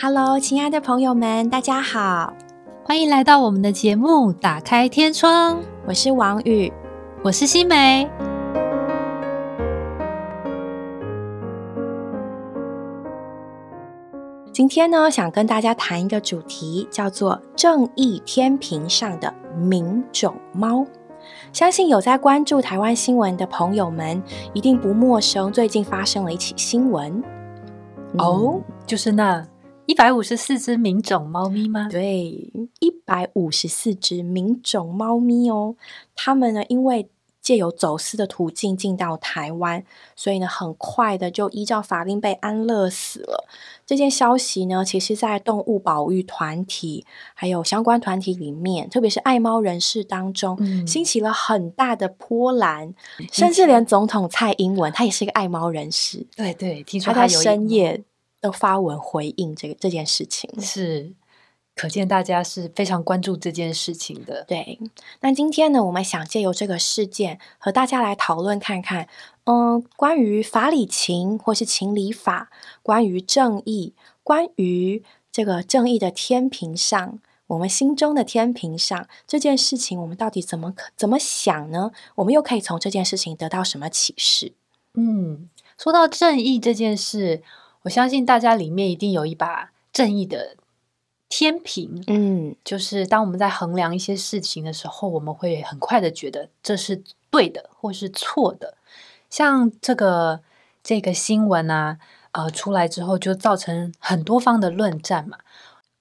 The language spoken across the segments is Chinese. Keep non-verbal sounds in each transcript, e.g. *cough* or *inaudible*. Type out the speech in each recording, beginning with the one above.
Hello，亲爱的朋友们，大家好，欢迎来到我们的节目《打开天窗》。我是王宇，我是新梅。今天呢，想跟大家谈一个主题，叫做“正义天平上的名种猫”。相信有在关注台湾新闻的朋友们，一定不陌生。最近发生了一起新闻哦，就是那一百五十四只名种猫咪吗？对，一百五十四只名种猫咪哦，它们呢，因为。借由走私的途径进到台湾，所以呢，很快的就依照法令被安乐死了。这件消息呢，其实，在动物保育团体还有相关团体里面，特别是爱猫人士当中，嗯兴起了很大的波澜。甚至连总统蔡英文，他也是一个爱猫人士。对对，听说他在深夜都发文回应这个这件事情。是。可见大家是非常关注这件事情的。对，那今天呢，我们想借由这个事件和大家来讨论看看，嗯，关于法理情或是情理法，关于正义，关于这个正义的天平上，我们心中的天平上这件事情，我们到底怎么可怎么想呢？我们又可以从这件事情得到什么启示？嗯，说到正义这件事，我相信大家里面一定有一把正义的。天平，嗯，就是当我们在衡量一些事情的时候，我们会很快的觉得这是对的或是错的。像这个这个新闻啊，呃，出来之后就造成很多方的论战嘛。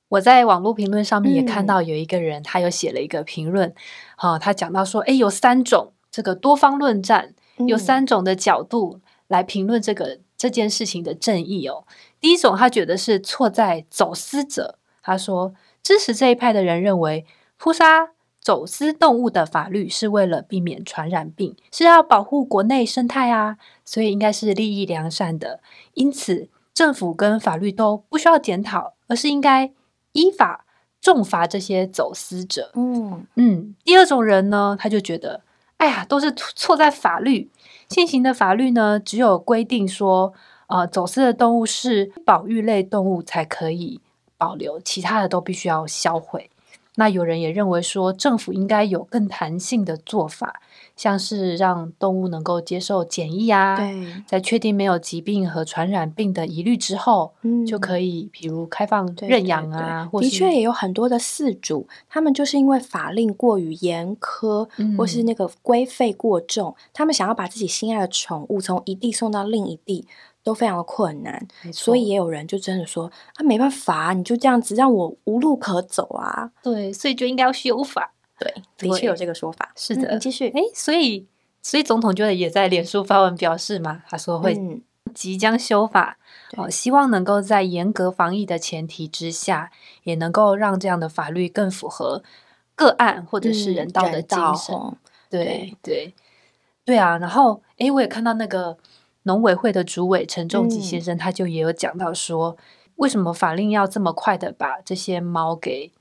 我在网络评论上面也看到有一个人，他有写了一个评论，啊，他讲到说，哎，有三种这个多方论战，有三种的角度来评论这个这件事情的正义哦。第一种，他觉得是错在走私者。他说：“支持这一派的人认为，扑杀走私动物的法律是为了避免传染病，是要保护国内生态啊，所以应该是利益良善的。因此，政府跟法律都不需要检讨，而是应该依法重罚这些走私者。”嗯嗯。第二种人呢，他就觉得：“哎呀，都是错在法律。现行的法律呢，只有规定说，呃，走私的动物是保育类动物才可以。”保留其他的都必须要销毁。那有人也认为说，政府应该有更弹性的做法，像是让动物能够接受检疫啊，对在确定没有疾病和传染病的疑虑之后，就可以，比如开放认养啊。的确也有很多的饲主，他们就是因为法令过于严苛，或是那个规费过重，他们想要把自己心爱的宠物从一地送到另一地。都非常的困难，所以也有人就真的说啊，没办法，你就这样子让我无路可走啊。对，所以就应该要修法。对，的确有这个说法。是的，继续。哎，所以，所以总统就也在脸书发文表示嘛，他说会即将修法，哦，希望能够在严格防疫的前提之下，也能够让这样的法律更符合个案或者是人道的精神。对对对啊，然后哎，我也看到那个。农委会的主委陈仲吉先生，他就也有讲到说，为什么法令要这么快的把这些猫给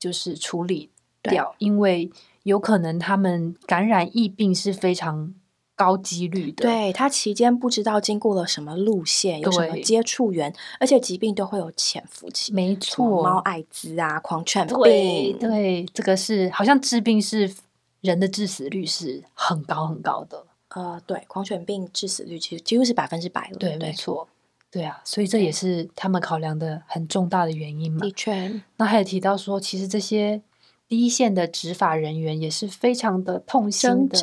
就是处理掉？因为有可能他们感染疫病是非常高几率的。对他期间不知道经过了什么路线，有什么接触源，而且疾病都会有潜伏期。没错，猫艾滋啊，狂犬病，对，这个是好像治病是人的致死率是很高很高的。呃，对，狂犬病致死率其实几乎是百分之百了。对，没错，对啊，所以这也是他们考量的很重大的原因嘛。的确，那还有提到说，其实这些第一线的执法人员也是非常的痛心的，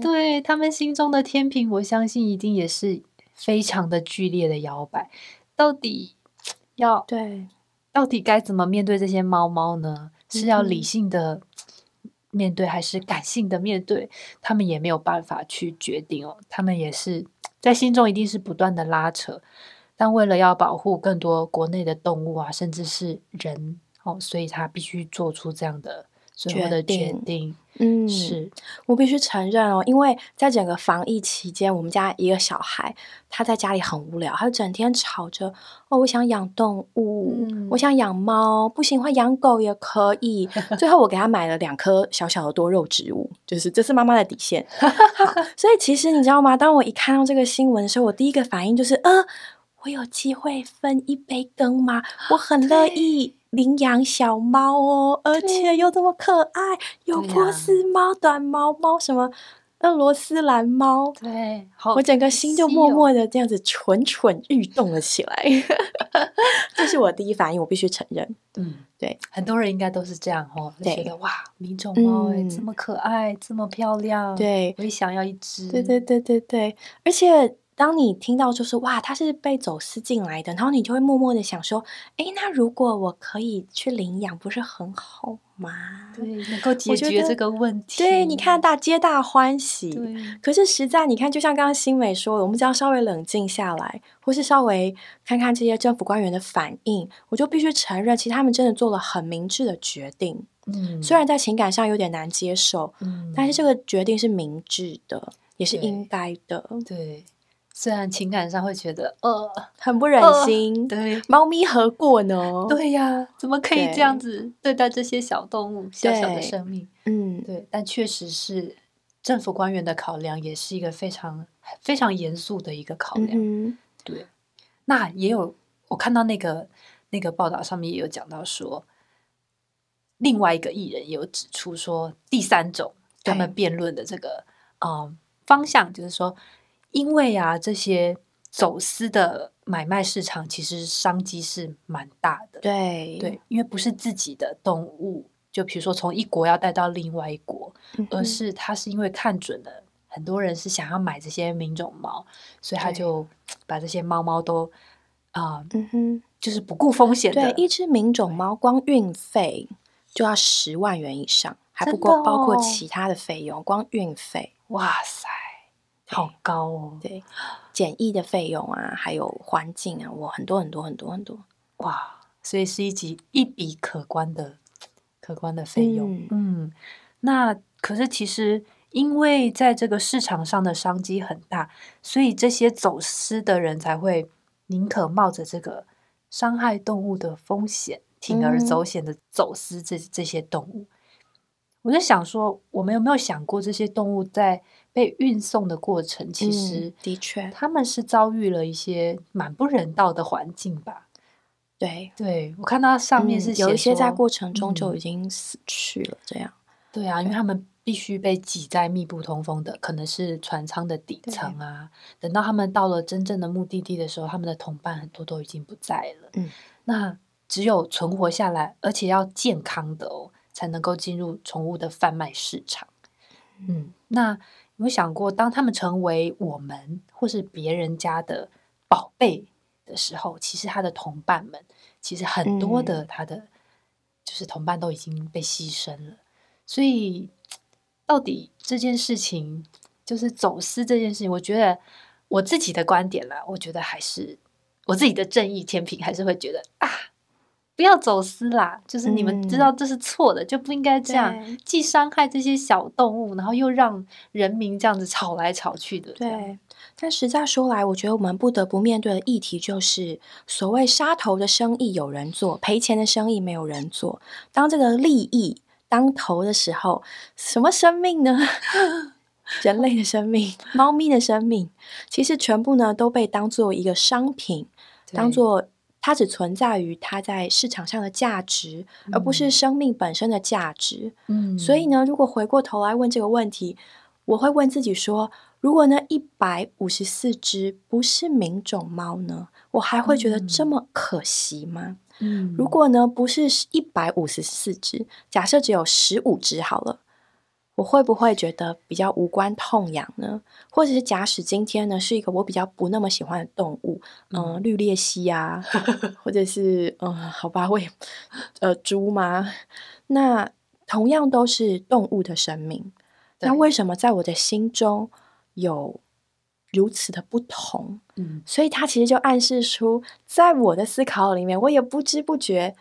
对他们心中的天平，我相信一定也是非常的剧烈的摇摆。到底要对，到底该怎么面对这些猫猫呢？是要理性的。面对还是感性的面对，他们也没有办法去决定哦。他们也是在心中一定是不断的拉扯，但为了要保护更多国内的动物啊，甚至是人哦，所以他必须做出这样的最后的决定。嗯，是我必须承认哦，因为在整个防疫期间，我们家一个小孩他在家里很无聊，他就整天吵着哦，我想养动物，我想养猫，不行，话养狗也可以。*laughs* 最后我给他买了两颗小小的多肉植物，就是这是妈妈的底线。*laughs* 所以其实你知道吗？当我一看到这个新闻的时候，我第一个反应就是，呃，我有机会分一杯羹吗？我很乐意领养小猫哦，而且又这么可爱，有波斯猫、短毛猫什么。俄罗斯蓝猫，对，我整个心就默默的这样子蠢蠢欲动了起来。*laughs* 这是我第一反应，我必须承认。嗯，对，很多人应该都是这样哦，觉得哇，名种猫哎，这么可爱，这么漂亮，对，我也想要一只。对对对对对，而且。当你听到就是哇，他是被走私进来的，然后你就会默默的想说，哎，那如果我可以去领养，不是很好吗？对，能够解决这个问题。对，你看大皆大欢喜。对。可是实在你看，就像刚刚新美说的，我们只要稍微冷静下来，或是稍微看看这些政府官员的反应，我就必须承认，其实他们真的做了很明智的决定。嗯。虽然在情感上有点难接受，嗯，但是这个决定是明智的，也是应该的。对。虽然情感上会觉得呃很不忍心，对，猫咪何过呢？对呀，怎么可以这样子对待这些小动物、小小的生命？嗯，对，但确实是政府官员的考量，也是一个非常非常严肃的一个考量。对，那也有我看到那个那个报道上面也有讲到说，另外一个艺人也有指出说，第三种他们辩论的这个嗯方向就是说。因为啊，这些走私的买卖市场其实商机是蛮大的。对对，因为不是自己的动物，就比如说从一国要带到另外一国，而是他是因为看准了很多人是想要买这些名种猫，所以他就把这些猫猫都啊，嗯哼，就是不顾风险的。对，一只名种猫光运费就要十万元以上，还不过包括其他的费用，光运费，哇塞！好高哦！对，检疫的费用啊，还有环境啊，我很多很多很多很多哇！所以是一笔一笔可观的可观的费用。嗯，那可是其实因为在这个市场上的商机很大，所以这些走私的人才会宁可冒着这个伤害动物的风险，铤而走险的走私这这些动物。我在想说，我们有没有想过这些动物在被运送的过程，其实的确他们是遭遇了一些蛮不人道的环境吧？对，对我看到上面是有一些在过程中就已经死去了，这样。对啊，因为他们必须被挤在密不通风的，可能是船舱的底层啊。等到他们到了真正的目的地的时候，他们的同伴很多都已经不在了。嗯，那只有存活下来，而且要健康的哦。才能够进入宠物的贩卖市场。嗯，那有想过，当他们成为我们或是别人家的宝贝的时候，其实他的同伴们，其实很多的他的就是同伴都已经被牺牲了。所以，到底这件事情，就是走私这件事情，我觉得我自己的观点啦，我觉得还是我自己的正义天平，还是会觉得啊。不要走私啦！就是你们知道这是错的，就不应该这样，既伤害这些小动物，然后又让人民这样子吵来吵去的。对，但实在说来，我觉得我们不得不面对的议题就是，所谓杀头的生意有人做，赔钱的生意没有人做。当这个利益当头的时候，什么生命呢？*laughs* 人类的生命、猫咪的生命，其实全部呢都被当做一个商品，当做。它只存在于它在市场上的价值，而不是生命本身的价值。嗯，所以呢，如果回过头来问这个问题，我会问自己说：如果呢一百五十四只不是名种猫呢，我还会觉得这么可惜吗？嗯，如果呢不是一百五十四只，假设只有十五只好了。我会不会觉得比较无关痛痒呢？或者是假使今天呢是一个我比较不那么喜欢的动物，嗯，绿鬣蜥啊，*laughs* 或者是嗯，好吧，我也呃猪吗？那同样都是动物的生命，那为什么在我的心中有如此的不同？嗯，所以它其实就暗示出，在我的思考里面，我也不知不觉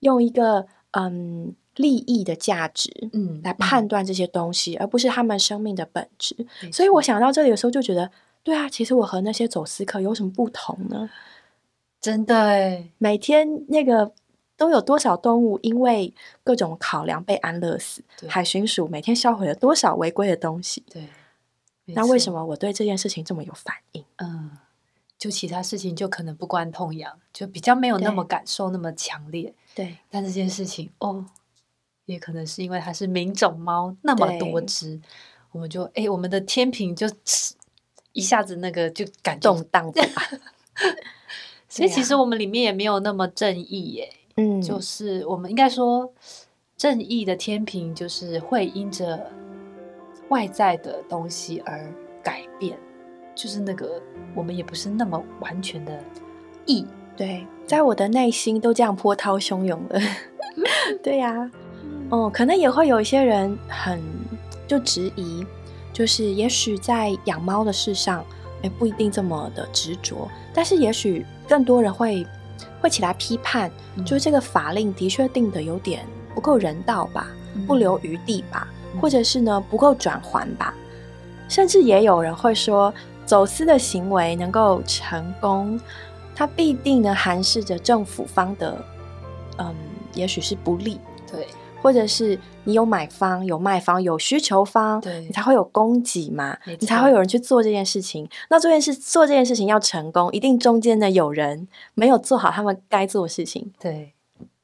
用一个嗯。利益的价值，嗯，来判断这些东西，而不是他们生命的本质。所以我想到这里的时候，就觉得，对啊，其实我和那些走私客有什么不同呢？真的哎，每天那个都有多少动物因为各种考量被安乐死？海巡署每天销毁了多少违规的东西？对，那为什么我对这件事情这么有反应？嗯。就其他事情就可能不关痛痒，就比较没有那么感受那么强烈。对，但这件事情哦，也可能是因为它是名种猫那么多只，我们就哎，我们的天平就一下子那个就感动荡吧。所以其实我们里面也没有那么正义耶。嗯，就是我们应该说正义的天平，就是会因着外在的东西而改变。就是那个，我们也不是那么完全的义。对，在我的内心都这样波涛汹涌了。*laughs* 对呀，哦，可能也会有一些人很就质疑，就是也许在养猫的事上，哎，不一定这么的执着，但是也许更多人会会起来批判，就是这个法令的确定的有点不够人道吧，不留余地吧，或者是呢不够转还吧，甚至也有人会说。走私的行为能够成功，它必定呢含示着政府方的，嗯，也许是不利，对，或者是你有买方、有卖方、有需求方，对，你才会有供给嘛，你才会有人去做这件事情。那这件事做这件事情要成功，一定中间呢有人没有做好他们该做的事情。对，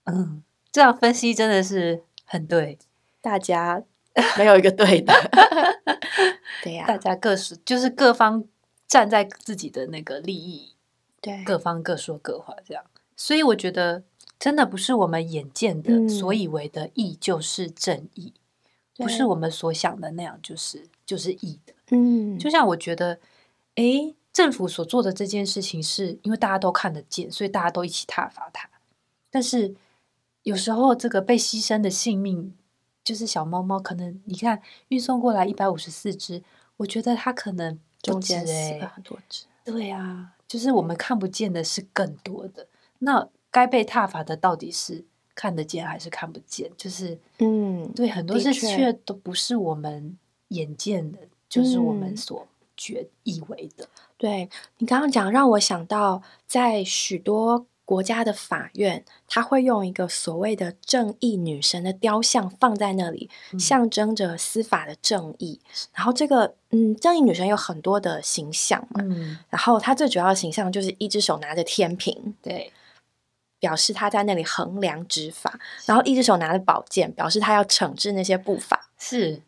嗯，这样分析真的是很对，大家。没有一个对的，*laughs* 对呀，大家各是就是各方站在自己的那个利益，对，各方各说各话这样，所以我觉得真的不是我们眼见的所以为的义就是正义，不是我们所想的那样就是就是义的，嗯，就像我觉得，诶，政府所做的这件事情是因为大家都看得见，所以大家都一起挞伐它，但是有时候这个被牺牲的性命。就是小猫猫，可能你看运送过来一百五十四只，我觉得它可能中间死了很多只。对啊，就是我们看不见的是更多的。那该被踏伐的到底是看得见还是看不见？就是嗯，对，很多事却都不是我们眼见的，就是我们所觉以为的。对你刚刚讲，让我想到在许多。国家的法院，他会用一个所谓的正义女神的雕像放在那里，象征着司法的正义。然后这个，嗯，正义女神有很多的形象嘛，然后她最主要的形象就是一只手拿着天平，对。表示他在那里衡量执法，然后一只手拿着宝剑，表示他要惩治那些不法。是，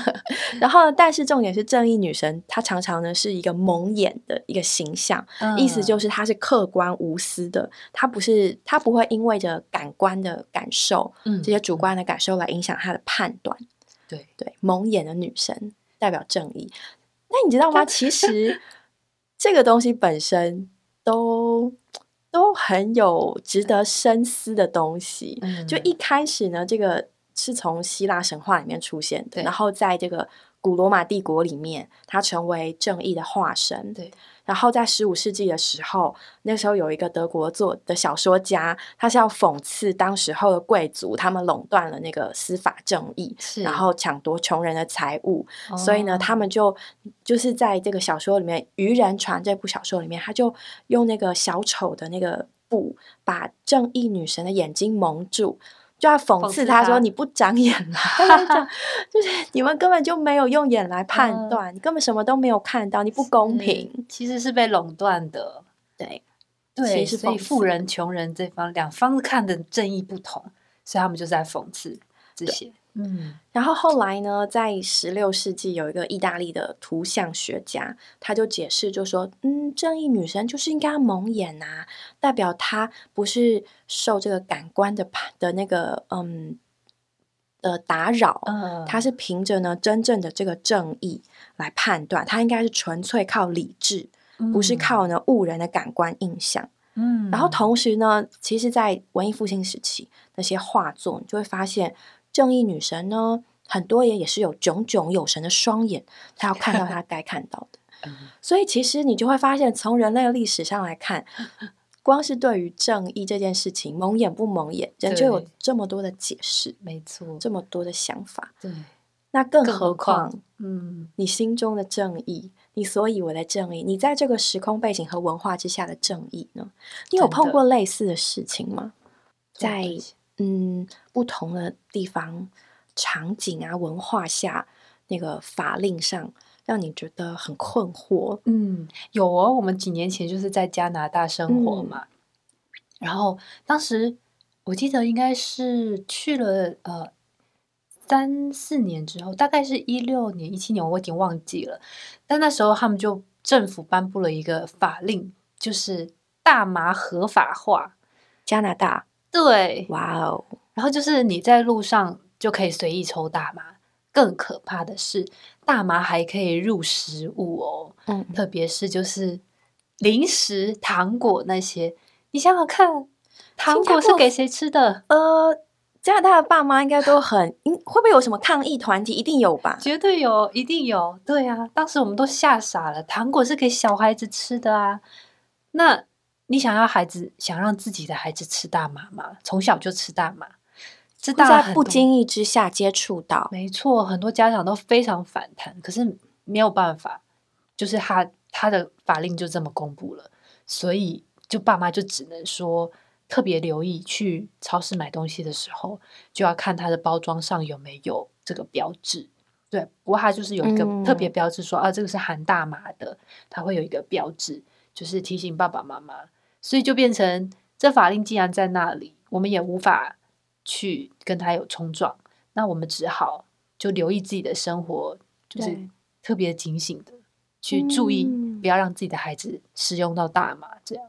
*laughs* 然后但是重点是正义女神，她常常呢是一个蒙眼的一个形象，意思就是她是客观无私的，她不是她不会因为着感官的感受，这些主观的感受来影响她的判断。对对，蒙眼的女神代表正义。那你知道吗？*laughs* 其实这个东西本身都。都很有值得深思的东西。就一开始呢，这个是从希腊神话里面出现的，然后在这个古罗马帝国里面，他成为正义的化身。对。然后在十五世纪的时候，那时候有一个德国做的小说家，他是要讽刺当时候的贵族，他们垄断了那个司法正义，然后抢夺穷人的财物，所以呢，他们就就是在这个小说里面《愚人船》这部小说里面，他就用那个小丑的那个布，把正义女神的眼睛蒙住。就要讽刺他说：“你不长眼了，*laughs* 就是你们根本就没有用眼来判断，你根本什么都没有看到，你不公平。其实是被垄断的，对对，所以富人穷人这方两方看的正义不同，所以他们就在讽刺这些。”嗯，然后后来呢，在十六世纪有一个意大利的图像学家，他就解释，就说，嗯，正义女神就是应该蒙眼呐，代表她不是受这个感官的的那个嗯的打扰，嗯，她是凭着呢真正的这个正义来判断，她应该是纯粹靠理智，不是靠呢误人的感官印象，嗯，然后同时呢，其实，在文艺复兴时期那些画作，你就会发现。正义女神呢，很多也也是有炯炯有神的双眼，她要看到她该看到的。*laughs* 所以其实你就会发现，从人类历史上来看，*laughs* 光是对于正义这件事情，蒙眼不蒙眼，人就有这么多的解释，没错，这么多的想法。对，那更何况，嗯，你心中的正义，你所以为的正义，你在这个时空背景和文化之下的正义呢？你有碰过类似的事情吗？在。嗯，不同的地方、场景啊、文化下，那个法令上让你觉得很困惑？嗯，有哦。我们几年前就是在加拿大生活嘛，然后当时我记得应该是去了呃三四年之后，大概是一六年、一七年，我已经忘记了。但那时候他们就政府颁布了一个法令，就是大麻合法化。加拿大对，哇哦！然后就是你在路上就可以随意抽大麻。更可怕的是，大麻还可以入食物哦。嗯，特别是就是零食、糖果那些。你想想看，糖果是给谁吃的？呃，加拿大的爸妈应该都很，会不会有什么抗议团体？一定有吧？绝对有，一定有。对啊，当时我们都吓傻了。糖果是给小孩子吃的啊，那。你想要孩子想让自己的孩子吃大麻吗？从小就吃大麻，这在不经意之下接触到，没错，很多家长都非常反弹，可是没有办法，就是他他的法令就这么公布了，所以就爸妈就只能说特别留意去超市买东西的时候，就要看它的包装上有没有这个标志。对，不过它就是有一个特别标志，说啊这个是含大麻的，它会有一个标志，就是提醒爸爸妈妈。所以就变成，这法令既然在那里，我们也无法去跟他有冲撞，那我们只好就留意自己的生活，就是特别警醒的去注意，不要让自己的孩子使用到大麻这样。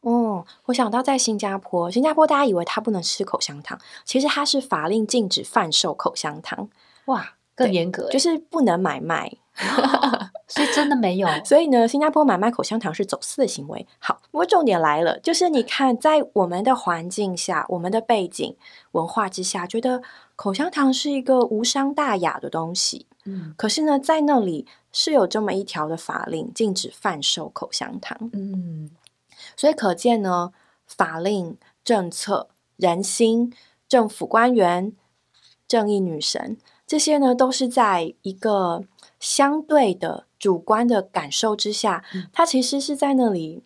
哦，我想到在新加坡，新加坡大家以为他不能吃口香糖，其实他是法令禁止贩售口香糖，哇，更严格，就是不能买卖。*laughs* *laughs* 所以真的没有，所以呢，新加坡买卖口香糖是走私的行为。好，不过重点来了，就是你看，在我们的环境下、我们的背景文化之下，觉得口香糖是一个无伤大雅的东西。嗯，可是呢，在那里是有这么一条的法令，禁止贩售口香糖。嗯，所以可见呢，法令、政策、人心、政府官员、正义女神，这些呢，都是在一个。相对的主观的感受之下，它其实是在那里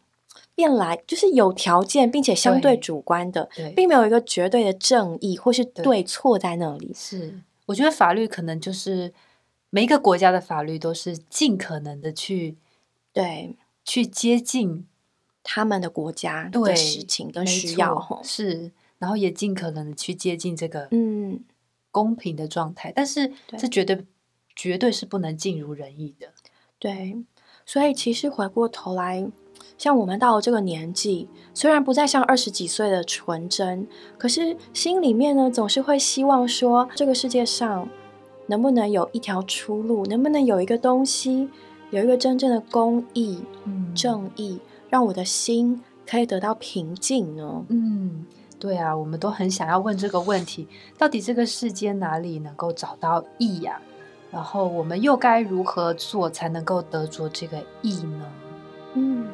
变来，就是有条件并且相对主观的，并没有一个绝对的正义或是对错在那里。是，我觉得法律可能就是每一个国家的法律都是尽可能的去对去接近他们的国家的事情跟需要，是，然后也尽可能的去接近这个嗯公平的状态，但是这绝对。绝对是不能尽如人意的，对。所以其实回过头来，像我们到了这个年纪，虽然不再像二十几岁的纯真，可是心里面呢，总是会希望说，这个世界上能不能有一条出路，能不能有一个东西，有一个真正的公义、正义，让我的心可以得到平静呢？嗯，对啊，我们都很想要问这个问题：到底这个世间哪里能够找到义呀？然后我们又该如何做才能够得着这个意呢？嗯，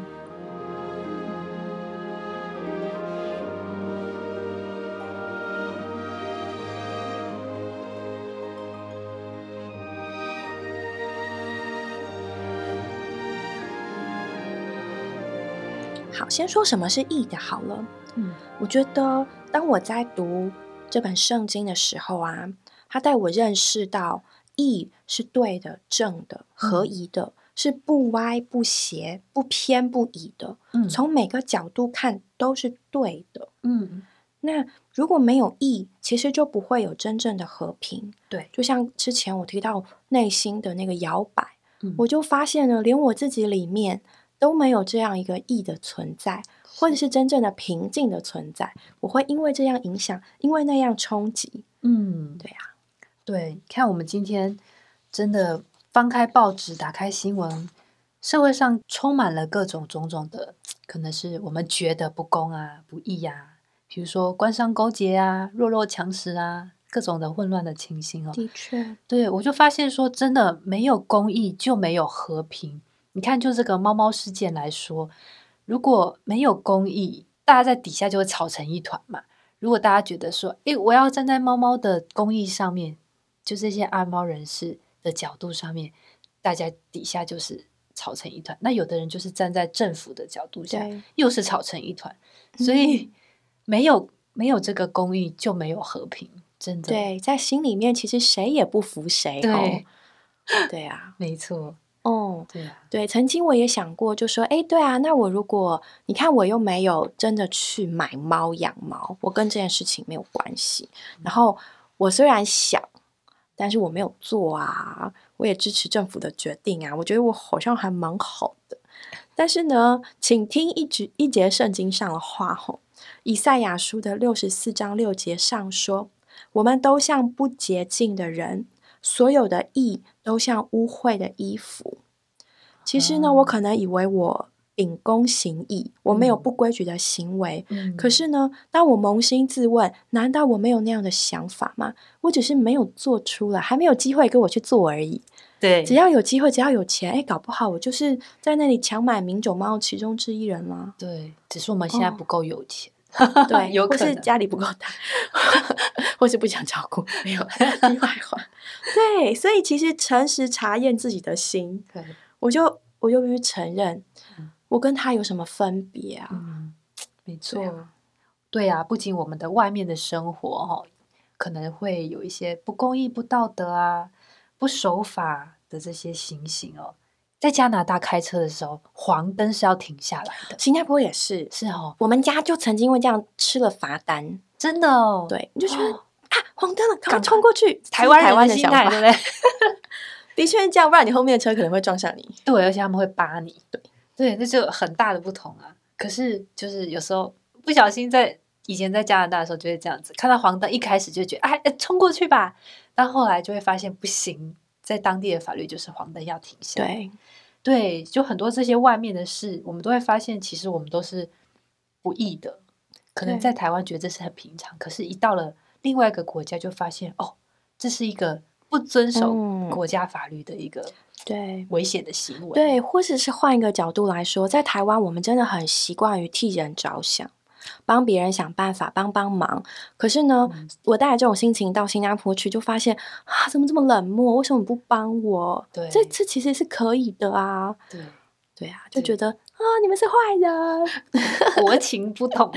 好，先说什么是义的，好了。嗯，我觉得当我在读这本圣经的时候啊，他带我认识到。义是对的、正的、合宜的，是不歪不斜、不偏不倚的。嗯，从每个角度看都是对的。嗯，那如果没有义，其实就不会有真正的和平。对，就像之前我提到内心的那个摇摆，我就发现了，连我自己里面都没有这样一个义的存在，或者是真正的平静的存在。我会因为这样影响，因为那样冲击。嗯，对呀。对，看我们今天真的翻开报纸，打开新闻，社会上充满了各种种种的，可能是我们觉得不公啊、不义啊，比如说官商勾结啊、弱肉强食啊，各种的混乱的情形哦。的确，对我就发现说，真的没有公义就没有和平。你看，就这个猫猫事件来说，如果没有公义，大家在底下就会吵成一团嘛。如果大家觉得说，诶，我要站在猫猫的公益上面。就这些爱猫人士的角度上面，大家底下就是吵成一团。那有的人就是站在政府的角度下，又是吵成一团。所以没有没有这个公益，就没有和平。真的，对，在心里面其实谁也不服谁。对，*laughs* 对啊，没错。哦，对啊，对，曾经我也想过，就说，哎，对啊，那我如果你看我又没有真的去买猫养猫，我跟这件事情没有关系。然后我虽然想，但是我没有做啊，我也支持政府的决定啊，我觉得我好像还蛮好的。但是呢，请听一节一节圣经上的话吼，以赛亚书的六十四章六节上说：“我们都像不洁净的人，所有的义都像污秽的衣服。”其实呢，我可能以为我秉公行义，我没有不规矩的行为。可是呢，当我扪心自问，难道我没有那样的想法吗？我只是没有做出来，还没有机会给我去做而已。对，只要有机会，只要有钱，哎，搞不好我就是在那里抢买名种猫其中之一人了。对，只是我们现在不够有钱，对，*laughs* 有可能家里不够大，*laughs* 或是不想照顾，没有 *laughs* 题外话。对，所以其实诚实查验自己的心，对，我就我就必须承认，我跟他有什么分别啊？嗯，没错，对啊，不仅我们的外面的生活哦，可能会有一些不公义、不道德啊。不守法的这些情形哦，在加拿大开车的时候，黄灯是要停下来的。新加坡也是，是哦。我们家就曾经因为这样吃了罚单，真的哦。对，你就觉得啊，黄灯了，赶快冲过去。台湾台湾的心态，对不对？*laughs* 的确这样，不然你后面的车可能会撞上你。对，而且他们会扒你。对，对，那就很大的不同啊。可是就是有时候不小心在以前在加拿大的时候就会这样子，看到黄灯一开始就觉得哎，冲过去吧。但后来就会发现不行，在当地的法律就是黄灯要停下。对，对，就很多这些外面的事，我们都会发现，其实我们都是不易的。可能在台湾觉得这是很平常，可是一到了另外一个国家，就发现哦，这是一个不遵守国家法律的一个对危险的行为。对，或者是换一个角度来说，在台湾我们真的很习惯于替人着想。帮别人想办法，帮帮忙。可是呢，我带着这种心情到新加坡去，就发现啊，怎么这么冷漠？为什么不帮我？对，这这其实是可以的啊。对，对啊，就觉得啊，你们是坏人，*laughs* 国情不同。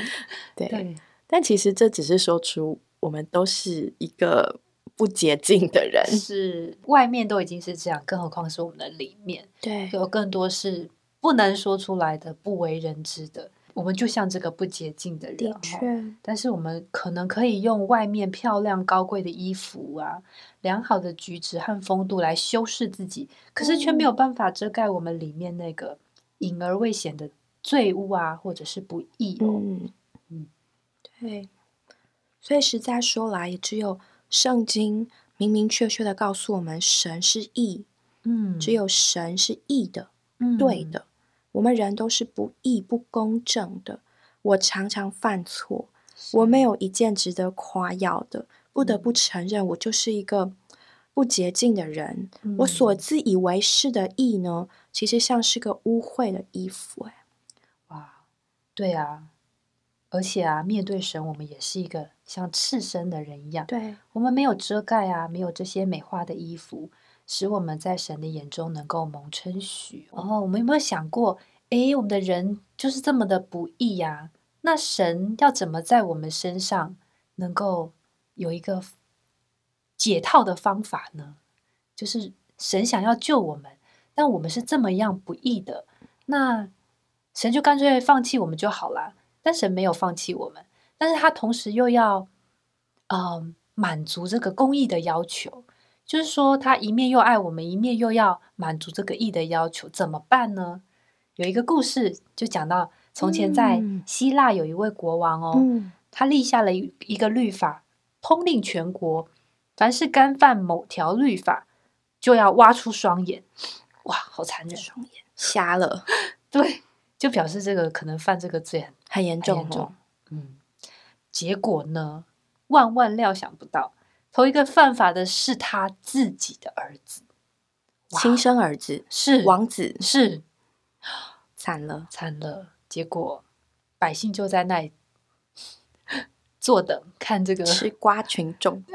对，但其实这只是说出我们都是一个不洁净的人，是外面都已经是这样，更何况是我们的里面。对，有更多是不能说出来的、不为人知的。我们就像这个不洁净的人，的确。但是我们可能可以用外面漂亮高贵的衣服啊，良好的举止和风度来修饰自己，可是却没有办法遮盖我们里面那个隐而未显的罪恶啊，或者是不义哦。嗯嗯，对。所以实在说来，也只有圣经明明确确的告诉我们，神是义，嗯，只有神是义的，嗯，对的。我们人都是不义不公正的，我常常犯错，我没有一件值得夸耀的，不得不承认，我就是一个不洁净的人。我所自以为是的义呢，其实像是个污秽的衣服。哎，哇，对啊，而且啊，面对神，我们也是一个像赤身的人一样，对我们没有遮盖啊，没有这些美化的衣服。使我们在神的眼中能够蒙称许。哦，我们有没有想过，诶，我们的人就是这么的不易呀？那神要怎么在我们身上能够有一个解套的方法呢？就是神想要救我们，但我们是这么样不易的，那神就干脆放弃我们就好了。但神没有放弃我们，但是他同时又要，嗯，满足这个公益的要求。就是说，他一面又爱我们，一面又要满足这个义的要求，怎么办呢？有一个故事就讲到，从前在希腊有一位国王哦，他立下了一一个律法，通令全国，凡是干犯某条律法，就要挖出双眼。哇，好残忍，双眼瞎了。*laughs* 对，就表示这个可能犯这个罪很很严重哦。嗯，结果呢，万万料想不到。头一个犯法的是他自己的儿子，亲生儿子是王子，是惨了，惨了。结果百姓就在那里 *laughs* 坐等看这个吃瓜群众，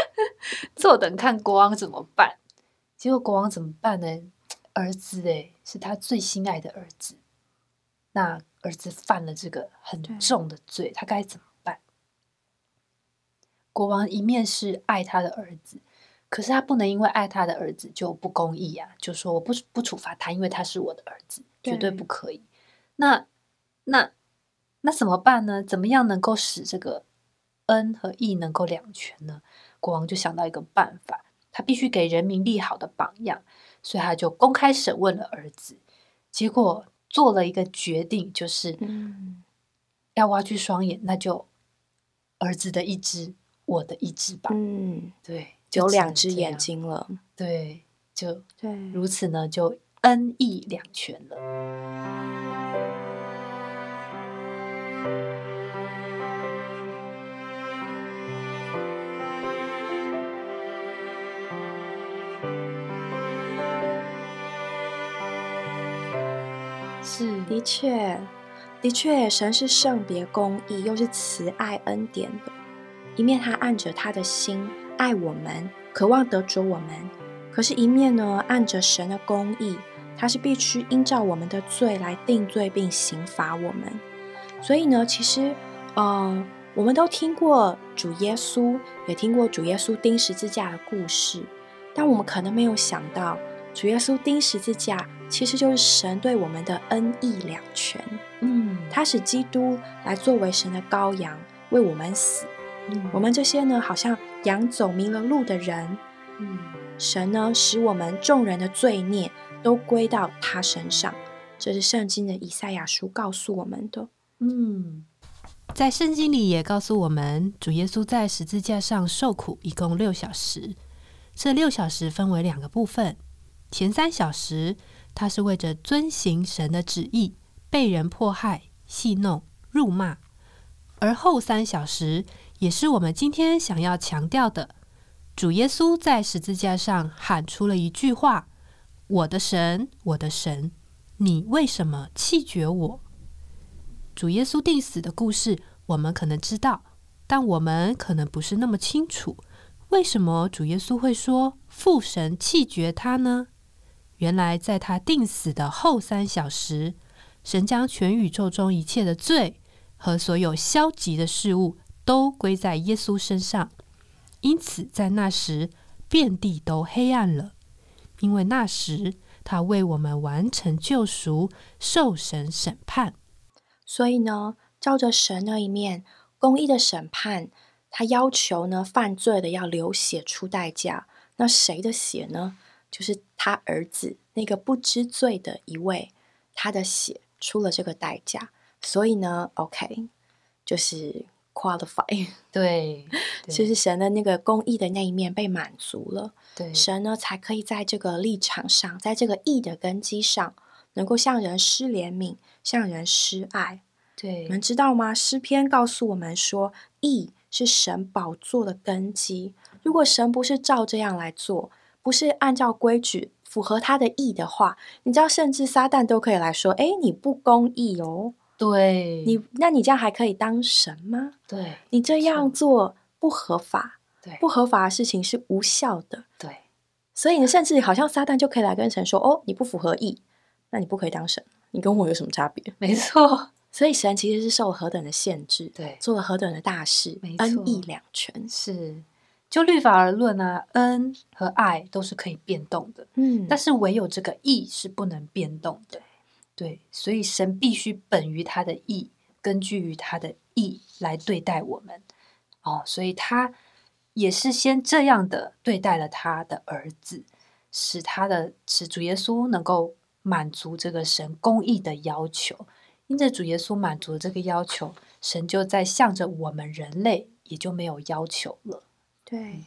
*laughs* 坐等看国王怎么办。结果国王怎么办呢？儿子诶，是他最心爱的儿子，那儿子犯了这个很重的罪，他该怎么？国王一面是爱他的儿子，可是他不能因为爱他的儿子就不公义啊，就说我不不处罚他，因为他是我的儿子，绝对不可以。那那那怎么办呢？怎么样能够使这个恩和义能够两全呢？国王就想到一个办法，他必须给人民立好的榜样，所以他就公开审问了儿子，结果做了一个决定，就是要挖去双眼，那就儿子的一只，我的一只吧。嗯，对。有两只眼睛了，对，就对，如此呢，就恩义两全了。是，的确，的确，神是圣别公义，又是慈爱恩典的，一面他按着他的心。爱我们，渴望得着我们，可是，一面呢，按着神的公义，他是必须依照我们的罪来定罪并刑罚我们。所以呢，其实，呃，我们都听过主耶稣，也听过主耶稣钉十字架的故事，但我们可能没有想到，主耶稣钉十字架其实就是神对我们的恩义两全。嗯，他使基督来作为神的羔羊，为我们死。我们这些呢，好像羊走迷了路的人，嗯，神呢，使我们众人的罪孽都归到他身上。这是圣经的以赛亚书告诉我们的。嗯，在圣经里也告诉我们，主耶稣在十字架上受苦一共六小时。这六小时分为两个部分，前三小时他是为着遵行神的旨意，被人迫害、戏弄、辱骂，而后三小时。也是我们今天想要强调的。主耶稣在十字架上喊出了一句话：“我的神，我的神，你为什么弃绝我？”主耶稣定死的故事，我们可能知道，但我们可能不是那么清楚。为什么主耶稣会说父神弃绝他呢？原来在他定死的后三小时，神将全宇宙中一切的罪和所有消极的事物。都归在耶稣身上，因此在那时遍地都黑暗了，因为那时他为我们完成救赎，受神审判。所以呢，照着神那一面公义的审判，他要求呢犯罪的要流血出代价。那谁的血呢？就是他儿子那个不知罪的一位，他的血出了这个代价。所以呢，OK，就是。Qualify *laughs* 对，就是神的那个公义的那一面被满足了，对，神呢才可以在这个立场上，在这个义的根基上，能够向人施怜悯，向人施爱。对，你们知道吗？诗篇告诉我们说，义是神宝座的根基。如果神不是照这样来做，不是按照规矩符合他的意的话，你知道，甚至撒旦都可以来说：“哎，你不公义哦。”对你，那你这样还可以当神吗？对，你这样做不合法，对，不合法的事情是无效的，对。所以你，甚至好像撒旦就可以来跟神说：“哦，你不符合意，那你不可以当神，你跟我有什么差别？”没错，*laughs* 所以神其实是受何等的限制，对，做了何等的大事，恩义两全。是，就律法而论呢，恩和爱都是可以变动的，嗯，但是唯有这个义是不能变动的。对，所以神必须本于他的意，根据于他的意来对待我们。哦，所以他也是先这样的对待了他的儿子，使他的使主耶稣能够满足这个神公义的要求。因着主耶稣满足这个要求，神就在向着我们人类也就没有要求了。对，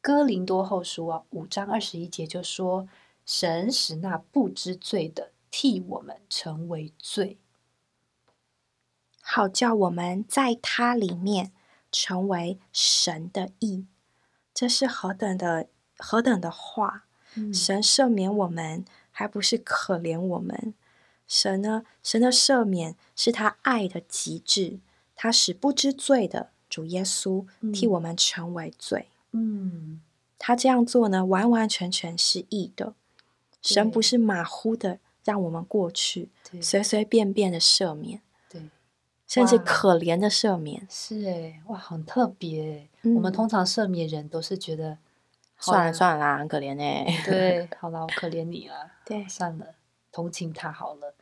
哥林多后书啊，五章二十一节就说：“神使那不知罪的。”替我们成为罪，好叫我们在他里面成为神的义。这是何等的何等的话！神赦免我们，还不是可怜我们？神呢？神的赦免是他爱的极致，他使不知罪的主耶稣替我们成为罪。嗯，他这样做呢，完完全全是义的。神不是马虎的。让我们过去，随随便便的赦免，对，甚至可怜的赦免，是哎，哇，很特别。我们通常赦免人都是觉得算了算了啦，很可怜哎。对，好了，我可怜你了。*laughs* 对，算了，同情他好了。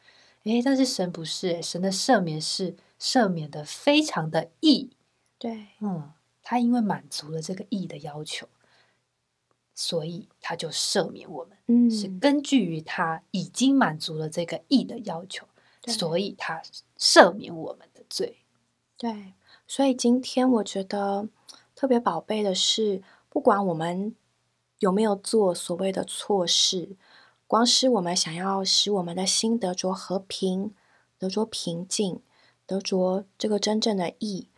哎，但是神不是，神的赦免是赦免的非常的义。对，嗯，他因为满足了这个义的要求，所以他就赦免我们。嗯，是根据于他已经满足了这个义的要求，所以他赦免我们的罪。对，所以今天我觉得特别宝贝的是，不管我们有没有做所谓的错事。光是我们想要使我们的心得着和平、得着平静、得着这个真正的义，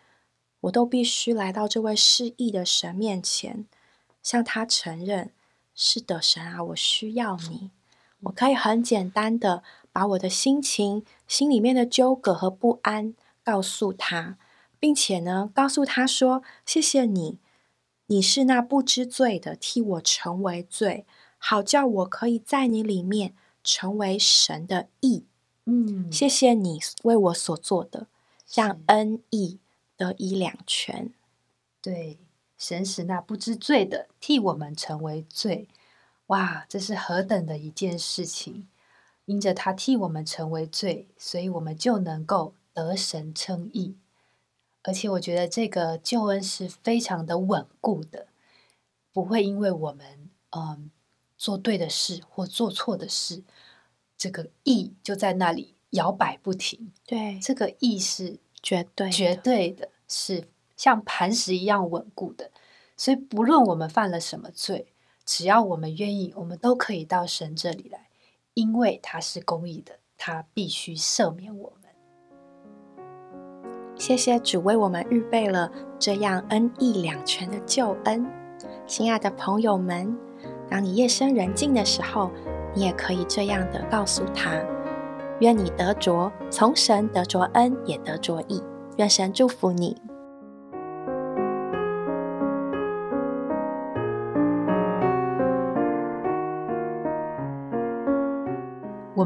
我都必须来到这位示意的神面前，向他承认：是的，神啊，我需要你。我可以很简单的把我的心情、心里面的纠葛和不安告诉他，并且呢，告诉他说：谢谢你，你是那不知罪的，替我成为罪。好叫我可以在你里面成为神的义，嗯，谢谢你为我所做的，让恩义得以两全。对，神使那不知罪的替我们成为罪，哇，这是何等的一件事情！因着他替我们成为罪，所以我们就能够得神称义。而且我觉得这个救恩是非常的稳固的，不会因为我们，嗯。做对的事或做错的事，这个意就在那里摇摆不停。对，这个意是绝对、绝对的，是像磐石一样稳固的。所以，不论我们犯了什么罪，只要我们愿意，我们都可以到神这里来，因为他是公义的，他必须赦免我们。谢谢主为我们预备了这样恩义两全的救恩，亲爱的朋友们。当你夜深人静的时候，你也可以这样的告诉他：愿你得着从神得着恩，也得着义。愿神祝福你。